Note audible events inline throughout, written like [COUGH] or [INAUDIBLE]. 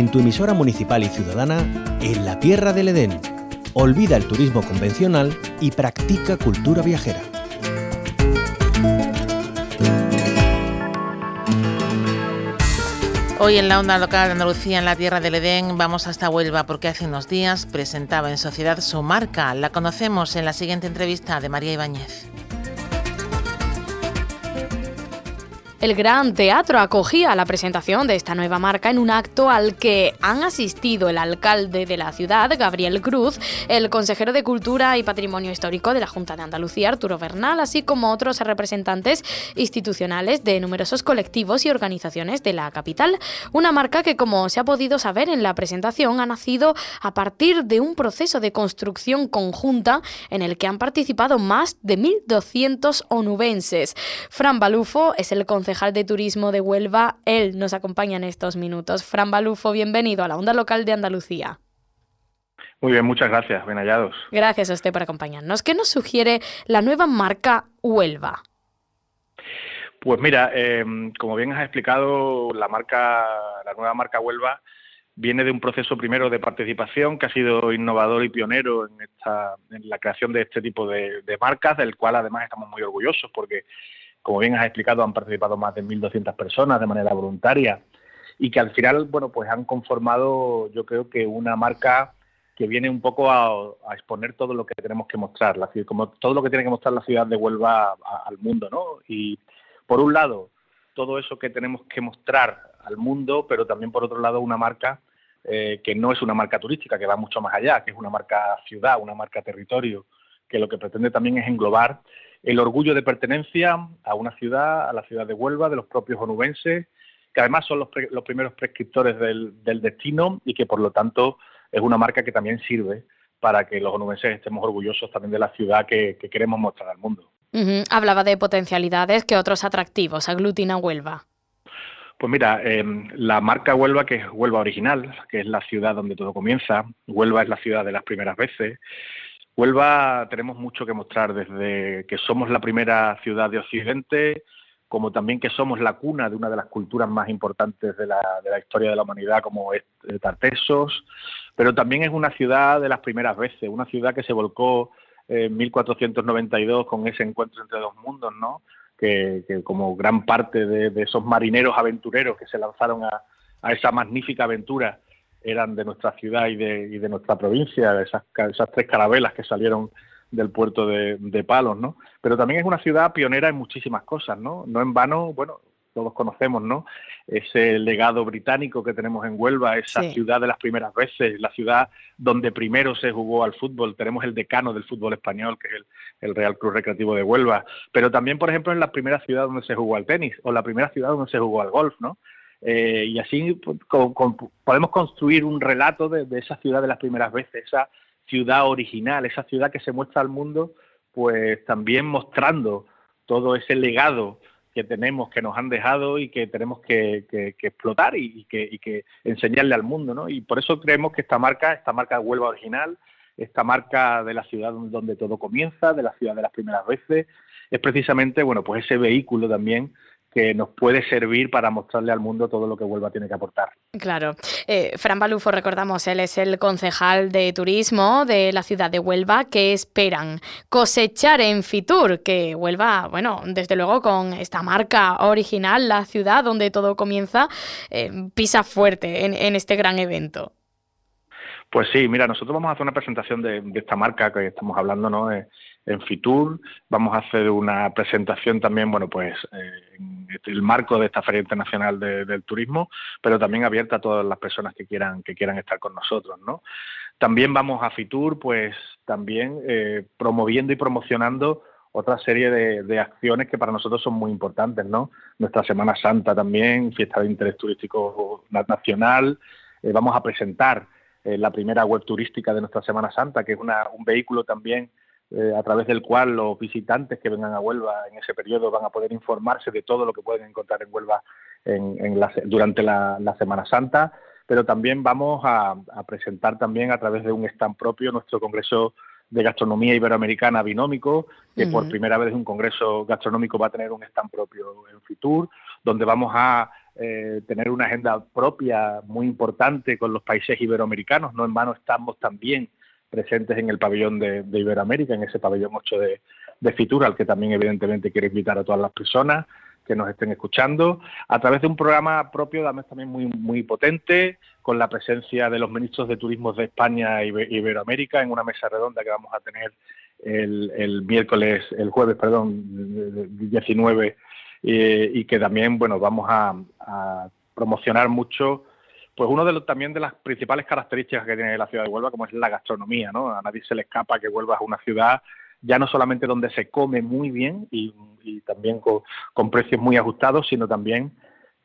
en tu emisora municipal y ciudadana en la Tierra del Edén. Olvida el turismo convencional y practica cultura viajera. Hoy en la onda local de Andalucía, en la Tierra del Edén, vamos hasta Huelva porque hace unos días presentaba en sociedad su marca. La conocemos en la siguiente entrevista de María Ibáñez. El Gran Teatro acogía la presentación de esta nueva marca en un acto al que han asistido el alcalde de la ciudad, Gabriel Cruz, el consejero de Cultura y Patrimonio Histórico de la Junta de Andalucía, Arturo Bernal, así como otros representantes institucionales de numerosos colectivos y organizaciones de la capital. Una marca que, como se ha podido saber en la presentación, ha nacido a partir de un proceso de construcción conjunta en el que han participado más de 1.200 onubenses. Fran Balufo es el consejero de Turismo de Huelva. Él nos acompaña en estos minutos. Fran Balufo, bienvenido a la Onda Local de Andalucía. Muy bien, muchas gracias, bien hallados. Gracias a usted por acompañarnos. ¿Qué nos sugiere la nueva marca Huelva? Pues mira, eh, como bien has explicado, la marca, la nueva marca Huelva viene de un proceso primero de participación que ha sido innovador y pionero en, esta, en la creación de este tipo de, de marcas, del cual además estamos muy orgullosos porque como bien has explicado, han participado más de 1.200 personas de manera voluntaria y que al final, bueno, pues han conformado, yo creo que una marca que viene un poco a, exponer todo lo que tenemos que mostrar, la, como todo lo que tiene que mostrar la ciudad de Huelva al mundo, ¿no? Y por un lado, todo eso que tenemos que mostrar al mundo, pero también por otro lado una marca eh, que no es una marca turística, que va mucho más allá, que es una marca ciudad, una marca territorio, que lo que pretende también es englobar el orgullo de pertenencia a una ciudad, a la ciudad de Huelva, de los propios onubenses, que además son los, primeros prescriptores del, destino y que por lo tanto es una marca que también sirve para que los onubenses estemos orgullosos también de la ciudad que, queremos mostrar al mundo. Hablaba de potencialidades, ¿qué otros atractivos aglutina Huelva? Pues mira, em, la marca Huelva, que es Huelva original, que es la ciudad donde todo comienza, Huelva es la ciudad de las primeras veces, Huelva tenemos mucho que mostrar desde que somos la primera ciudad de Occidente, como también que somos la cuna de una de las culturas más importantes de la, historia de la humanidad, como es Tartesos, pero también es una ciudad de las primeras veces, una ciudad que se volcó en 1492 con ese encuentro entre dos mundos, ¿no? Que, como gran parte de, esos marineros aventureros que se lanzaron a esa magnífica aventura eran de nuestra ciudad y de, y de nuestra provincia, esas, esas tres carabelas que salieron del puerto de, Palos, ¿no? Pero también es una ciudad pionera en muchísimas cosas, ¿no? No en vano, bueno, todos conocemos, ¿no? Ese legado británico que tenemos en Huelva, esa ciudad de las primeras veces, la ciudad donde primero se jugó al fútbol. Tenemos el decano del fútbol español, que es el, el Real Club Recreativo de Huelva. Pero también, por ejemplo, en la primera ciudad donde se jugó al tenis o la primera ciudad donde se jugó al golf, ¿no? Eh, y así pues, podemos construir un relato de, esa ciudad de las primeras veces, esa ciudad original, esa ciudad que se muestra al mundo, pues también mostrando todo ese legado que tenemos, que nos han dejado y que tenemos que, explotar y, que, enseñarle al mundo, ¿no? Y por eso creemos que esta marca, esta marca de Huelva original, esta marca de la ciudad donde todo comienza, de la ciudad de las primeras veces, es precisamente, bueno, pues ese vehículo también que nos puede servir para mostrarle al mundo todo lo que Huelva tiene que aportar. Claro. Eh, Fran Balufo, recordamos, él es el concejal de turismo de la ciudad de Huelva. ¿Qué esperan? Cosechar en Fitur, que Huelva, bueno, desde luego con esta marca original, la ciudad donde todo comienza, eh, pisa fuerte en, este gran evento. Pues sí, mira, nosotros vamos a hacer una presentación de, esta marca que estamos hablando, ¿no? Eh, en Fitur. Vamos a hacer una presentación también, bueno, pues eh, en el marco de esta Feria Internacional del Turismo, pero también abierta a todas las personas que quieran, que quieran estar con nosotros, ¿no? También vamos a Fitur, pues también eh, promoviendo y promocionando otra serie de, acciones que para nosotros son muy importantes, ¿no? Nuestra Semana Santa también, fiesta de interés turístico nacional. Vamos a presentar la primera web turística de nuestra Semana Santa, que es una, un vehículo también eh, a través del cual los visitantes que vengan a Huelva en ese periodo van a poder informarse de todo lo que pueden encontrar en Huelva durante la, Semana Santa, pero también vamos a, presentar también a través de un stand propio nuestro Congreso gastronomía iberoamericana binómico, que por primera vez un congreso gastronómico va a tener un stand propio en Fitur, donde vamos a eh, tener una agenda propia muy importante con los países iberoamericanos. No en vano estamos también presentes en el pabellón de, Iberoamérica, en ese pabellón 8 de, de Fitur, al que también evidentemente quiero invitar a todas las personas que nos estén escuchando, a través de un programa propio también muy, muy potente, con la presencia de los ministros de Turismo de España e Iberoamérica en una mesa redonda que vamos a tener el, miércoles, el jueves, perdón, 19, eh, y que también, bueno, vamos a, promocionar mucho pues uno de los, también de las principales características que tiene la ciudad de Huelva, como es la gastronomía, ¿no? A nadie se le escapa que Huelva es una ciudad ya no solamente donde se come muy bien y, también con, precios muy ajustados, sino también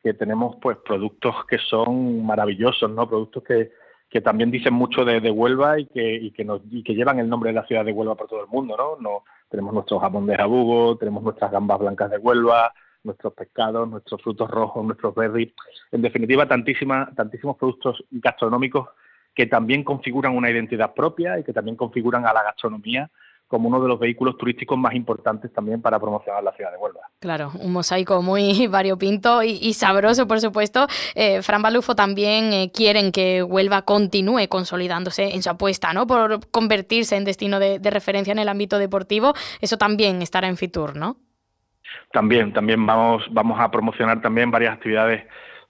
que tenemos pues productos que son maravillosos, ¿no? Productos que, que también dicen mucho de, Huelva y que, y que, nos, y que llevan el nombre de la ciudad de Huelva por todo el mundo, ¿no? no tenemos nuestro jamón de jabugo, tenemos nuestras gambas blancas de Huelva, nuestros pescados, nuestros frutos rojos, nuestros berries, en definitiva tantísima, tantísimos productos gastronómicos que también configuran una identidad propia y que también configuran a la gastronomía como uno de los vehículos turísticos más importantes también para promocionar la ciudad de Huelva. Claro, un mosaico muy [LAUGHS] variopinto y, sabroso, por supuesto. Eh, Fran Balufo también eh, quieren que Huelva continúe consolidándose en su apuesta, ¿no? Por convertirse en destino de, referencia en el ámbito deportivo. Eso también estará en Fitur, ¿no? También, también vamos, vamos a promocionar también varias actividades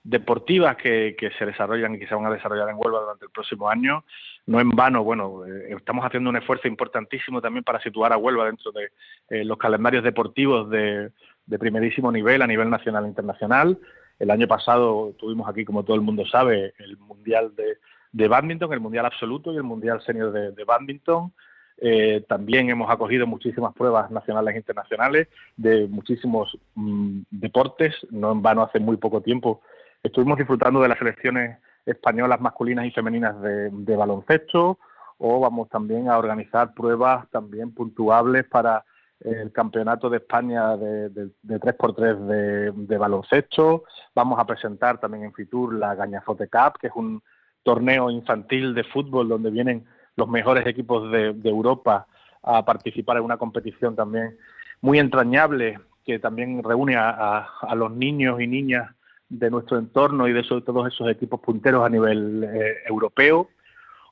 deportivas que, que se desarrollan y que se van a desarrollar en Huelva durante el próximo año no en vano, bueno, eh, estamos haciendo un esfuerzo importantísimo también para situar a Huelva dentro de eh, los calendarios deportivos de, primerísimo nivel a nivel nacional e internacional. El año pasado tuvimos aquí, como todo el mundo sabe, el Mundial de, de Badminton, el Mundial Absoluto y el Mundial Senior de, de Badminton. Eh, también hemos acogido muchísimas pruebas nacionales e internacionales de muchísimos mm, deportes. No en vano, hace muy poco tiempo estuvimos disfrutando de las selecciones españolas masculinas y femeninas de, baloncesto o vamos también a organizar pruebas también puntuables para el campeonato de España de, de, 3x3 de, baloncesto. Vamos a presentar también en Fitur la Gañafote Cup, que es un torneo infantil de fútbol donde vienen los mejores equipos de, Europa a participar en una competición también muy entrañable que también reúne a los niños y niñas de nuestro entorno y de todos esos equipos punteros a nivel eh, europeo.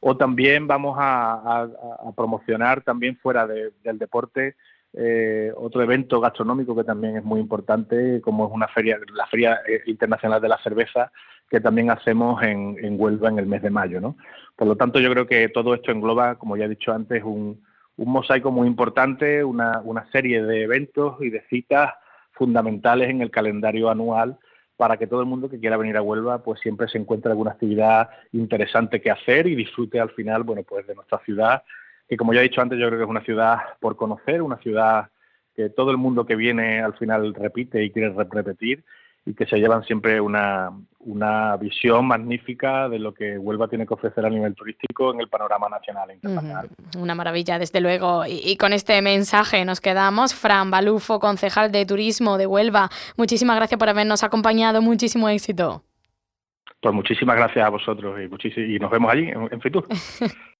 O también vamos a, promocionar también fuera del deporte eh, otro evento gastronómico que también es muy importante, como es una feria, la Feria eh, Internacional de la Cerveza, que también hacemos en, en Huelva en el mes de mayo. ¿no? Por lo tanto, yo creo que todo esto engloba, como ya he dicho antes, un, un mosaico muy importante, una, una serie de eventos y de citas fundamentales en el calendario anual para que todo el mundo que quiera venir a Huelva pues siempre se encuentre alguna actividad interesante que hacer y disfrute al final bueno pues de nuestra ciudad que como ya he dicho antes yo creo que es una ciudad por conocer una ciudad que todo el mundo que viene al final repite y quiere repetir y que se llevan siempre una, una visión magnífica de lo que Huelva tiene que ofrecer a nivel turístico en el panorama nacional e internacional. Una maravilla, desde luego. Y, con este mensaje nos quedamos. Fran Balufo, concejal de Turismo de Huelva, muchísimas gracias por habernos acompañado. Muchísimo éxito. Pues muchísimas gracias a vosotros y, y nos vemos allí en, en Fitur. [LAUGHS]